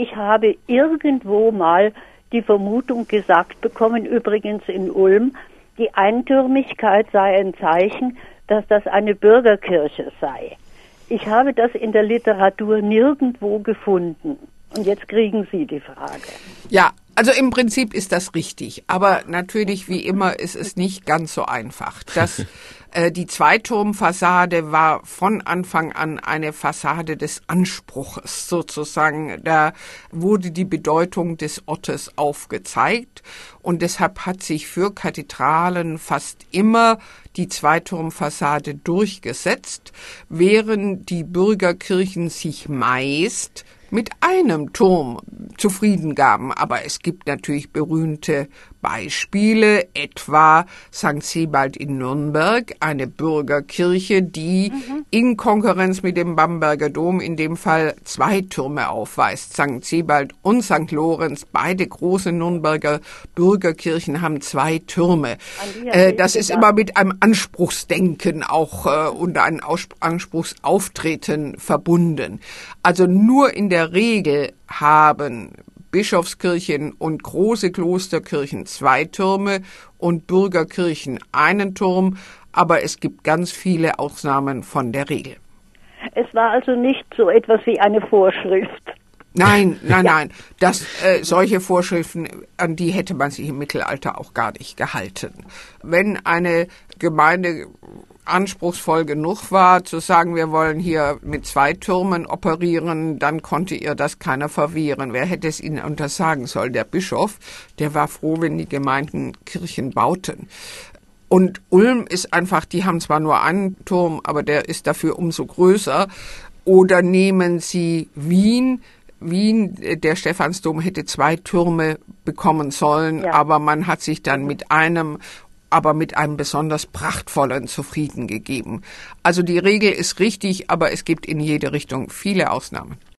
ich habe irgendwo mal die Vermutung gesagt bekommen, übrigens in Ulm, die Eintürmigkeit sei ein Zeichen, dass das eine Bürgerkirche sei. Ich habe das in der Literatur nirgendwo gefunden. Und jetzt kriegen Sie die Frage. Ja, also im Prinzip ist das richtig, aber natürlich wie immer ist es nicht ganz so einfach. Das, äh, die Zweiturmfassade war von Anfang an eine Fassade des Anspruches sozusagen. Da wurde die Bedeutung des Ortes aufgezeigt und deshalb hat sich für Kathedralen fast immer die Zweiturmfassade durchgesetzt, während die Bürgerkirchen sich meist mit einem Turm zufrieden gaben. Aber es gibt natürlich berühmte Beispiele, etwa St. Sebald in Nürnberg, eine Bürgerkirche, die mhm. in Konkurrenz mit dem Bamberger Dom in dem Fall zwei Türme aufweist. St. Sebald und St. Lorenz, beide große Nürnberger Bürgerkirchen haben zwei Türme. Äh, das ist immer mit einem Anspruchsdenken auch äh, und einem Anspruchsauftreten verbunden. Also nur in der Regel haben Bischofskirchen und große Klosterkirchen zwei Türme und Bürgerkirchen einen Turm, aber es gibt ganz viele Ausnahmen von der Regel. Es war also nicht so etwas wie eine Vorschrift. Nein, nein, ja. nein. Das, äh, solche Vorschriften, an die hätte man sich im Mittelalter auch gar nicht gehalten. Wenn eine Gemeinde anspruchsvoll genug war, zu sagen, wir wollen hier mit zwei Türmen operieren, dann konnte ihr das keiner verwehren. Wer hätte es ihnen untersagen sollen? Der Bischof, der war froh, wenn die Gemeinden Kirchen bauten. Und Ulm ist einfach, die haben zwar nur einen Turm, aber der ist dafür umso größer. Oder nehmen Sie Wien, Wien, der Stephansdom hätte zwei Türme bekommen sollen, ja. aber man hat sich dann mit einem aber mit einem besonders prachtvollen zufrieden gegeben. Also die Regel ist richtig, aber es gibt in jede Richtung viele Ausnahmen.